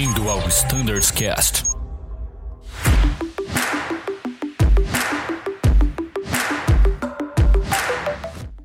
Bem-vindo ao Standards Cast.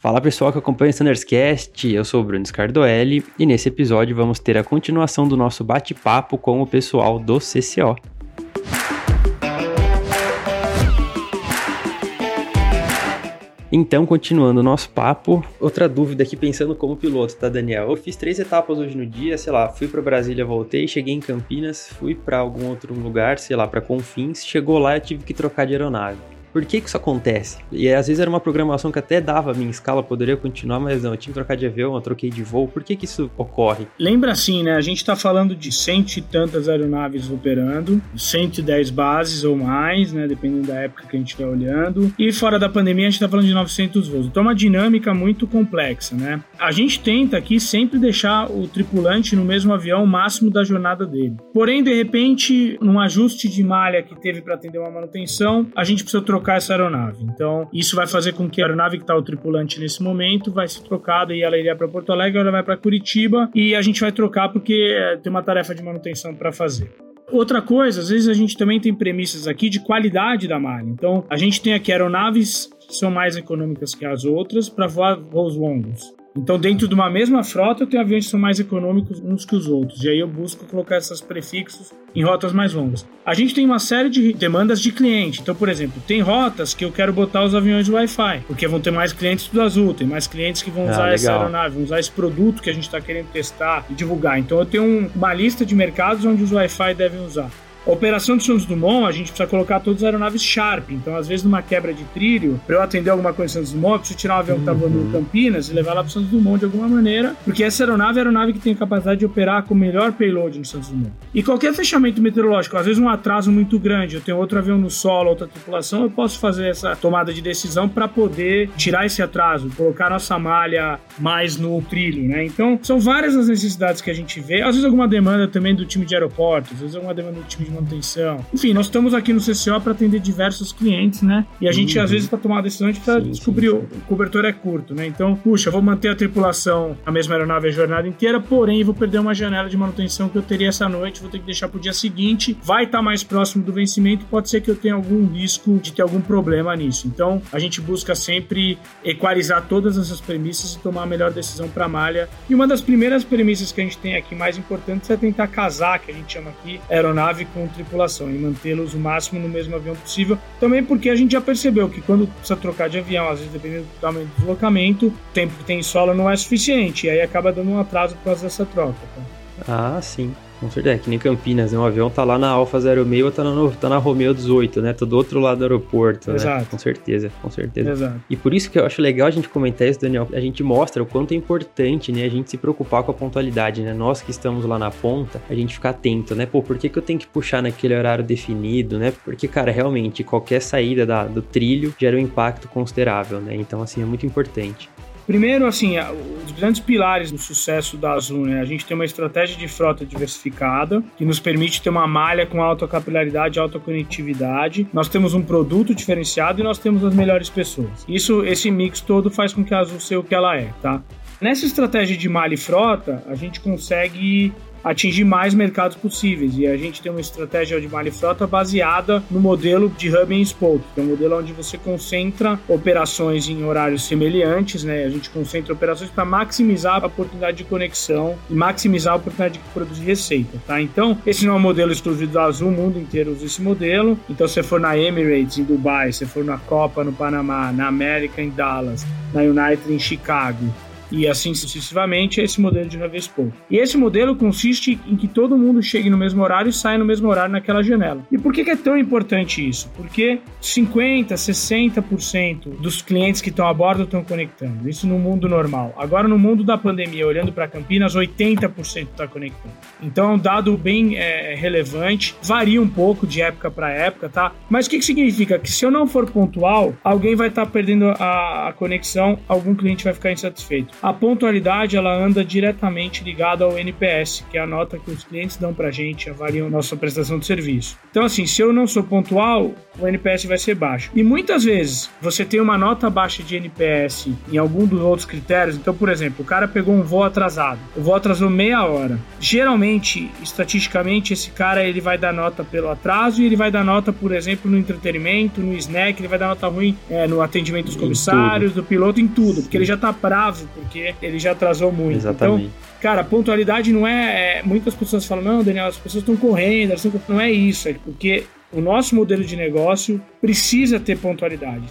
Fala pessoal que acompanha o Standards Cast, eu sou o Bruno Scardoelli e nesse episódio vamos ter a continuação do nosso bate-papo com o pessoal do CCO. Então, continuando o nosso papo, outra dúvida aqui pensando como piloto, tá, Daniel? Eu fiz três etapas hoje no dia, sei lá, fui para Brasília, voltei, cheguei em Campinas, fui para algum outro lugar, sei lá, para Confins, chegou lá eu tive que trocar de aeronave. Por que, que isso acontece? E às vezes era uma programação que até dava a minha escala, poderia continuar, mas não, eu tinha que trocar de avião, eu troquei de voo. Por que, que isso ocorre? Lembra assim, né? A gente está falando de cento e tantas aeronaves operando, 110 bases ou mais, né? Dependendo da época que a gente está olhando. E fora da pandemia, a gente está falando de 900 voos. Então, é uma dinâmica muito complexa, né? A gente tenta aqui sempre deixar o tripulante no mesmo avião o máximo da jornada dele. Porém, de repente, num ajuste de malha que teve para atender uma manutenção, a gente precisa trocar trocar essa aeronave. Então, isso vai fazer com que a aeronave que está o tripulante nesse momento vai ser trocada e ela iria para Porto Alegre, ela vai para Curitiba e a gente vai trocar porque é, tem uma tarefa de manutenção para fazer. Outra coisa, às vezes a gente também tem premissas aqui de qualidade da malha. Então, a gente tem aqui aeronaves que são mais econômicas que as outras para voar voos longos. Então, dentro de uma mesma frota, eu tenho aviões que são mais econômicos uns que os outros. E aí eu busco colocar esses prefixos em rotas mais longas. A gente tem uma série de demandas de cliente. Então, por exemplo, tem rotas que eu quero botar os aviões Wi-Fi, porque vão ter mais clientes do Azul, tem mais clientes que vão ah, usar legal. essa aeronave, vão usar esse produto que a gente está querendo testar e divulgar. Então, eu tenho uma lista de mercados onde os Wi-Fi devem usar. A operação de Santos Dumont, a gente precisa colocar todas as aeronaves Sharp. Então, às vezes, numa quebra de trilho, para eu atender alguma coisa em Santos Dumont, eu preciso tirar um avião que está voando no Campinas e levar lá para Santos Dumont de alguma maneira, porque essa aeronave é a aeronave que tem a capacidade de operar com o melhor payload no Santos Dumont. E qualquer fechamento meteorológico, às vezes um atraso muito grande, eu tenho outro avião no solo, outra tripulação, eu posso fazer essa tomada de decisão para poder tirar esse atraso, colocar nossa malha mais no trilho, né? Então, são várias as necessidades que a gente vê. Às vezes, alguma demanda também do time de aeroportos, às vezes, alguma demanda do time de manutenção. Enfim, nós estamos aqui no CCO para atender diversos clientes, né? E a gente, uhum. às vezes, para tomar a decisão, a gente precisa descobrir sim, sim. o cobertor é curto, né? Então, puxa, vou manter a tripulação, a mesma aeronave a jornada inteira, porém, vou perder uma janela de manutenção que eu teria essa noite, vou ter que deixar para o dia seguinte, vai estar tá mais próximo do vencimento, pode ser que eu tenha algum risco de ter algum problema nisso. Então, a gente busca sempre equalizar todas essas premissas e tomar a melhor decisão para a malha. E uma das primeiras premissas que a gente tem aqui mais importantes é tentar casar, que a gente chama aqui aeronave com tripulação, e mantê-los o máximo no mesmo avião possível. Também porque a gente já percebeu que quando precisa trocar de avião, às vezes dependendo do tamanho do deslocamento, o tempo que tem em solo não é suficiente, e aí acaba dando um atraso por causa dessa troca. Tá? Ah, sim. Com certeza, é que nem Campinas, né? Um avião tá lá na Alfa 06 ou tá na, tá na Romeo 18, né? Tá do outro lado do aeroporto, né? Exato. Né? Com certeza, com certeza. Exato. E por isso que eu acho legal a gente comentar isso, Daniel. A gente mostra o quanto é importante, né? A gente se preocupar com a pontualidade, né? Nós que estamos lá na ponta, a gente ficar atento, né? Pô, por que, que eu tenho que puxar naquele horário definido, né? Porque, cara, realmente, qualquer saída da, do trilho gera um impacto considerável, né? Então, assim, é muito importante. Primeiro, assim, os grandes pilares do sucesso da Azul, né? A gente tem uma estratégia de frota diversificada, que nos permite ter uma malha com alta capilaridade alta conectividade. Nós temos um produto diferenciado e nós temos as melhores pessoas. Isso, esse mix todo faz com que a Azul seja o que ela é, tá? Nessa estratégia de malha e frota, a gente consegue atingir mais mercados possíveis. E a gente tem uma estratégia de malha frota baseada no modelo de hub and spoke, que é um modelo onde você concentra operações em horários semelhantes, né? A gente concentra operações para maximizar a oportunidade de conexão e maximizar a oportunidade de produzir receita, tá? Então, esse não é um modelo exclusivo da Azul, o mundo inteiro usa esse modelo. Então, se for na Emirates em Dubai, se for na Copa no Panamá, na América em Dallas, na United em Chicago, e assim sucessivamente esse modelo de spoke. E esse modelo consiste em que todo mundo chegue no mesmo horário e saia no mesmo horário naquela janela. E por que, que é tão importante isso? Porque 50, 60% dos clientes que estão a bordo estão conectando. Isso no mundo normal. Agora no mundo da pandemia, olhando para Campinas, 80% está conectando. Então é um dado bem é, relevante, varia um pouco de época para época, tá? Mas o que, que significa? Que se eu não for pontual, alguém vai estar tá perdendo a, a conexão, algum cliente vai ficar insatisfeito. A pontualidade ela anda diretamente ligada ao NPS, que é a nota que os clientes dão para a gente, avaliam nossa prestação de serviço. Então, assim, se eu não sou pontual, o NPS vai ser baixo. E muitas vezes você tem uma nota baixa de NPS em algum dos outros critérios. Então, por exemplo, o cara pegou um voo atrasado, o voo atrasou meia hora. Geralmente, estatisticamente, esse cara ele vai dar nota pelo atraso e ele vai dar nota, por exemplo, no entretenimento, no snack, ele vai dar nota ruim é, no atendimento dos comissários, do piloto, em tudo, porque ele já tá bravo, porque ele já atrasou muito. Exatamente. Então, cara, pontualidade não é, é. Muitas pessoas falam, não, Daniel, as pessoas estão correndo, elas não é isso, é porque o nosso modelo de negócio precisa ter pontualidade.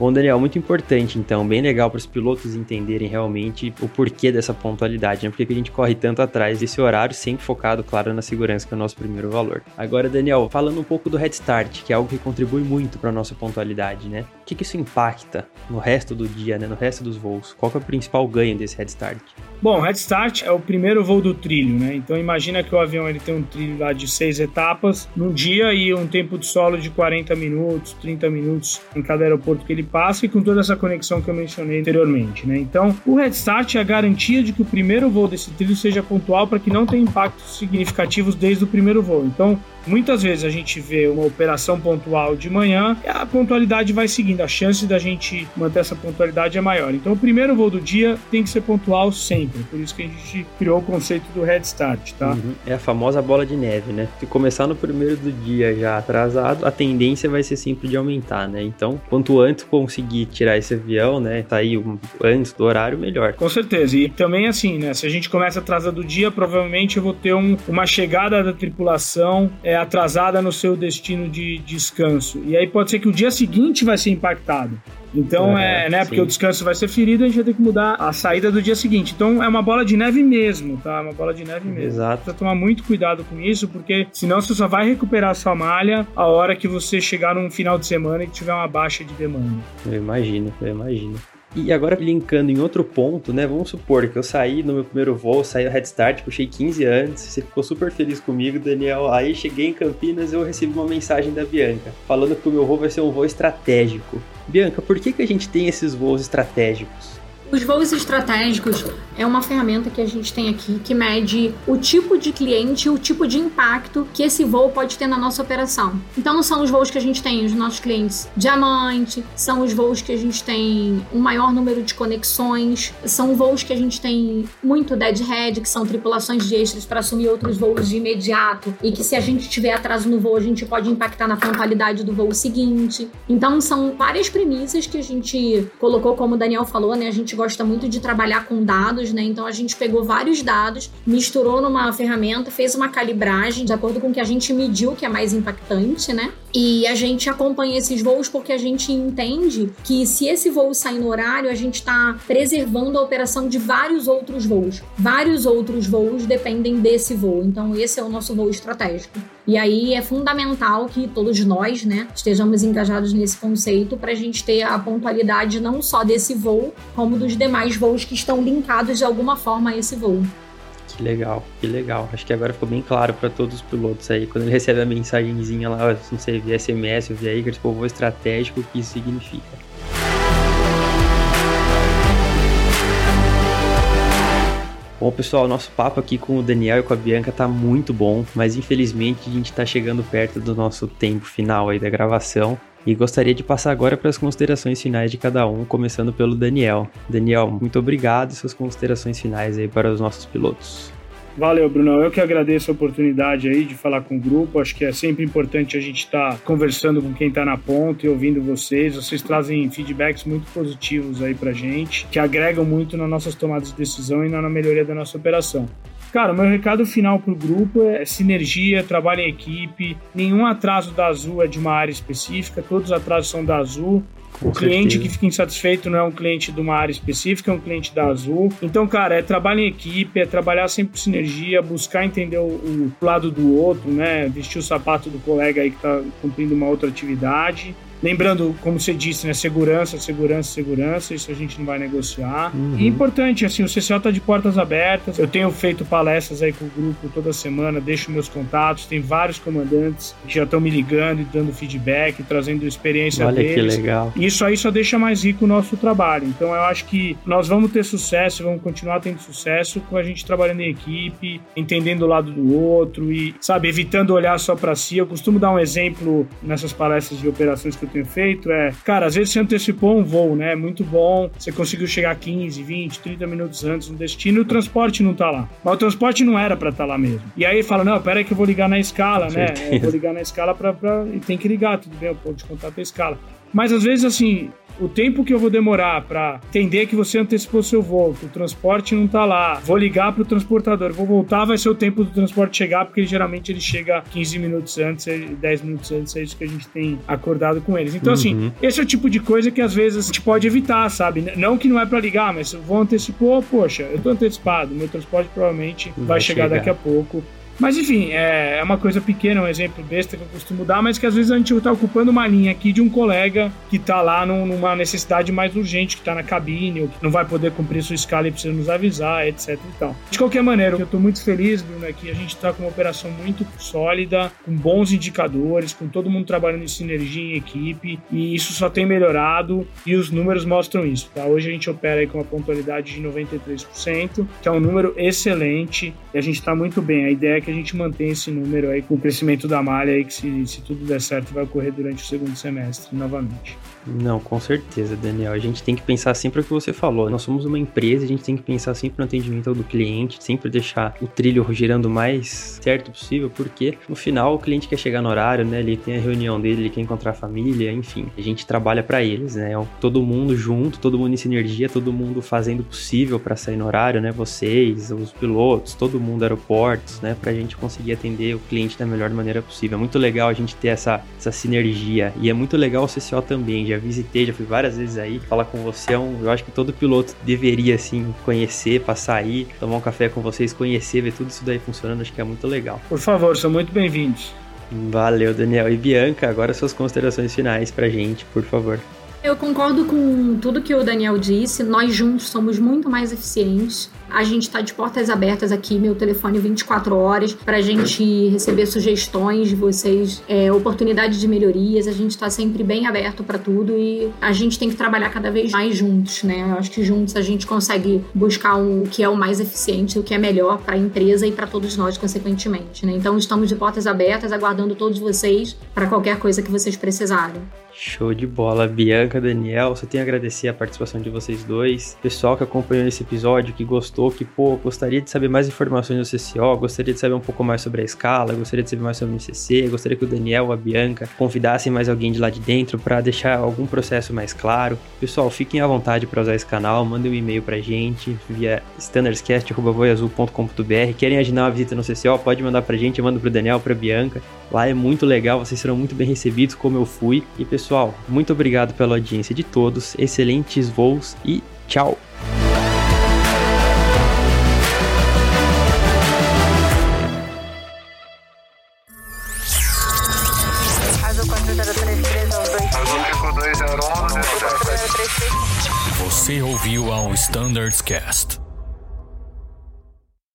Bom, Daniel, muito importante, então, bem legal para os pilotos entenderem realmente o porquê dessa pontualidade, né? Por que a gente corre tanto atrás desse horário, sempre focado, claro, na segurança, que é o nosso primeiro valor. Agora, Daniel, falando um pouco do Head Start, que é algo que contribui muito para a nossa pontualidade, né? O que, que isso impacta no resto do dia, né? No resto dos voos? Qual é o principal ganho desse Head Start? Bom, Head Start é o primeiro voo do trilho, né? Então imagina que o avião ele tem um trilho lá de seis etapas no dia e um tempo de solo de 40 minutos, 30 minutos em cada aeroporto que ele passa e com toda essa conexão que eu mencionei anteriormente, né? Então, o Head Start é a garantia de que o primeiro voo desse trilho seja pontual para que não tenha impactos significativos desde o primeiro voo. Então, Muitas vezes a gente vê uma operação pontual de manhã e a pontualidade vai seguindo, a chance da gente manter essa pontualidade é maior. Então, o primeiro voo do dia tem que ser pontual sempre, por isso que a gente criou o conceito do Head Start, tá? Uhum. É a famosa bola de neve, né? Se começar no primeiro do dia já atrasado, a tendência vai ser sempre de aumentar, né? Então, quanto antes conseguir tirar esse avião, né, sair antes do horário, melhor. Com certeza. E também assim, né, se a gente começa atrasado do dia, provavelmente eu vou ter um, uma chegada da tripulação é, atrasada no seu destino de descanso. E aí pode ser que o dia seguinte vai ser impactado. Então é, é né? Sim. Porque o descanso vai ser ferido, a gente vai ter que mudar a saída do dia seguinte. Então é uma bola de neve mesmo, tá? É uma bola de neve mesmo. Exato. Precisa tomar muito cuidado com isso, porque senão você só vai recuperar a sua malha a hora que você chegar num final de semana e tiver uma baixa de demanda. Eu imagino, eu imagino. E agora, linkando em outro ponto, né? Vamos supor que eu saí no meu primeiro voo, saí do Head Start, puxei 15 antes, você ficou super feliz comigo, Daniel. Aí cheguei em Campinas eu recebi uma mensagem da Bianca, falando que o meu voo vai ser um voo estratégico. Bianca, por que, que a gente tem esses voos estratégicos? Os voos estratégicos é uma ferramenta que a gente tem aqui que mede o tipo de cliente e o tipo de impacto que esse voo pode ter na nossa operação. Então, são os voos que a gente tem, os nossos clientes diamante, são os voos que a gente tem um maior número de conexões, são voos que a gente tem muito deadhead, que são tripulações de extras para assumir outros voos de imediato e que se a gente tiver atraso no voo, a gente pode impactar na pontualidade do voo seguinte. Então, são várias premissas que a gente colocou, como o Daniel falou, né? A gente gosta muito de trabalhar com dados, né? Então a gente pegou vários dados, misturou numa ferramenta, fez uma calibragem de acordo com o que a gente mediu que é mais impactante, né? E a gente acompanha esses voos porque a gente entende que se esse voo sair no horário, a gente está preservando a operação de vários outros voos. Vários outros voos dependem desse voo. Então esse é o nosso voo estratégico. E aí é fundamental que todos nós, né, estejamos engajados nesse conceito para a gente ter a pontualidade não só desse voo, como dos demais voos que estão linkados de alguma forma a esse voo. Que legal, que legal. Acho que agora ficou bem claro para todos os pilotos aí, quando ele recebe a mensagenzinha lá, não sei, via SMS ou via Icarus, tipo, voo estratégico, o que isso significa. Bom, pessoal, nosso papo aqui com o Daniel e com a Bianca tá muito bom, mas infelizmente a gente tá chegando perto do nosso tempo final aí da gravação. E gostaria de passar agora para as considerações finais de cada um, começando pelo Daniel. Daniel, muito obrigado e suas considerações finais aí para os nossos pilotos. Valeu, Bruno. Eu que agradeço a oportunidade aí de falar com o grupo. Acho que é sempre importante a gente estar tá conversando com quem está na ponta e ouvindo vocês. Vocês trazem feedbacks muito positivos aí pra gente, que agregam muito nas nossas tomadas de decisão e na melhoria da nossa operação. Cara, o meu recado final pro grupo é sinergia, trabalho em equipe. Nenhum atraso da Azul é de uma área específica, todos os atrasos são da Azul. O cliente que fica insatisfeito não é um cliente de uma área específica, é um cliente da Azul. Então, cara, é trabalho em equipe, é trabalhar sempre com sinergia, buscar entender o, o lado do outro, né? Vestir o sapato do colega aí que tá cumprindo uma outra atividade. Lembrando, como você disse, né, segurança, segurança, segurança, isso a gente não vai negociar. Uhum. E importante, assim, o CCO está de portas abertas. Eu tenho feito palestras aí com o grupo toda semana, deixo meus contatos, tem vários comandantes que já estão me ligando e dando feedback, trazendo experiência Olha deles. Olha que legal. Isso aí só deixa mais rico o nosso trabalho. Então eu acho que nós vamos ter sucesso, vamos continuar tendo sucesso com a gente trabalhando em equipe, entendendo o lado do outro e, sabe, evitando olhar só para si. Eu costumo dar um exemplo nessas palestras de operações que eu tenho feito é, cara, às vezes você antecipou um voo, né? Muito bom, você conseguiu chegar 15, 20, 30 minutos antes no destino e o transporte não tá lá. Mas o transporte não era para estar tá lá mesmo. E aí fala, não, pera aí que eu vou ligar na escala, né? Eu vou ligar na escala pra, pra... E tem que ligar, tudo bem, eu vou te contar a escala. Mas às vezes, assim, o tempo que eu vou demorar para entender que você antecipou seu voo, que o transporte não tá lá, vou ligar para o transportador, vou voltar, vai ser o tempo do transporte chegar, porque geralmente ele chega 15 minutos antes, 10 minutos antes, é isso que a gente tem acordado com eles. Então, assim, uhum. assim, esse é o tipo de coisa que às vezes a gente pode evitar, sabe? Não que não é para ligar, mas se o voo antecipou, poxa, eu tô antecipado, meu transporte provavelmente vai, vai chegar, chegar daqui a pouco. Mas enfim, é, é uma coisa pequena, um exemplo besta que eu costumo dar, mas que às vezes a gente está ocupando uma linha aqui de um colega que está lá numa necessidade mais urgente, que está na cabine, ou que não vai poder cumprir sua escala e precisa nos avisar, etc. Então, de qualquer maneira, eu estou muito feliz, Bruno, é que a gente está com uma operação muito sólida, com bons indicadores, com todo mundo trabalhando em sinergia em equipe, e isso só tem melhorado e os números mostram isso. Tá? Hoje a gente opera com uma pontualidade de 93%, que é um número excelente, e a gente está muito bem. A ideia é que que a gente mantém esse número aí com o crescimento da malha aí, que se, se tudo der certo vai ocorrer durante o segundo semestre novamente. Não, com certeza, Daniel. A gente tem que pensar sempre o que você falou. Nós somos uma empresa, a gente tem que pensar sempre no atendimento do cliente, sempre deixar o trilho girando o mais certo possível, porque no final o cliente quer chegar no horário, né? Ele tem a reunião dele, ele quer encontrar a família, enfim. A gente trabalha para eles, né? Todo mundo junto, todo mundo em sinergia, todo mundo fazendo o possível para sair no horário, né? Vocês, os pilotos, todo mundo aeroportos, né? Pra gente conseguir atender o cliente da melhor maneira possível. É muito legal a gente ter essa, essa sinergia e é muito legal o CCO também já visitei, já fui várias vezes aí. Falar com você é um. Eu acho que todo piloto deveria, assim, conhecer, passar aí, tomar um café com vocês, conhecer, ver tudo isso daí funcionando. Acho que é muito legal. Por favor, são muito bem-vindos. Valeu, Daniel. E Bianca, agora suas considerações finais pra gente, por favor. Eu concordo com tudo que o Daniel disse. Nós juntos somos muito mais eficientes. A gente está de portas abertas aqui, meu telefone 24 horas, para a gente receber sugestões de vocês, é, oportunidades de melhorias. A gente está sempre bem aberto para tudo e a gente tem que trabalhar cada vez mais juntos, né? Eu acho que juntos a gente consegue buscar o que é o mais eficiente, o que é melhor para a empresa e para todos nós, consequentemente, né? Então estamos de portas abertas, aguardando todos vocês para qualquer coisa que vocês precisarem. Show de bola, Bianca, Daniel. Só tenho a agradecer a participação de vocês dois. Pessoal que acompanhou esse episódio, que gostou, que, pô, gostaria de saber mais informações do CCO, gostaria de saber um pouco mais sobre a escala, gostaria de saber mais sobre o MCC, gostaria que o Daniel, a Bianca convidassem mais alguém de lá de dentro para deixar algum processo mais claro. Pessoal, fiquem à vontade para usar esse canal, mandem um e-mail pra gente via standardscast.voiazul.com.br. Querem agendar uma visita no CCO? Pode mandar pra gente, eu mando pro Daniel, pra Bianca. Lá é muito legal, vocês serão muito bem recebidos, como eu fui. E pessoal, muito obrigado pela audiência de todos, excelentes voos e tchau! Você ouviu ao Standards Cast.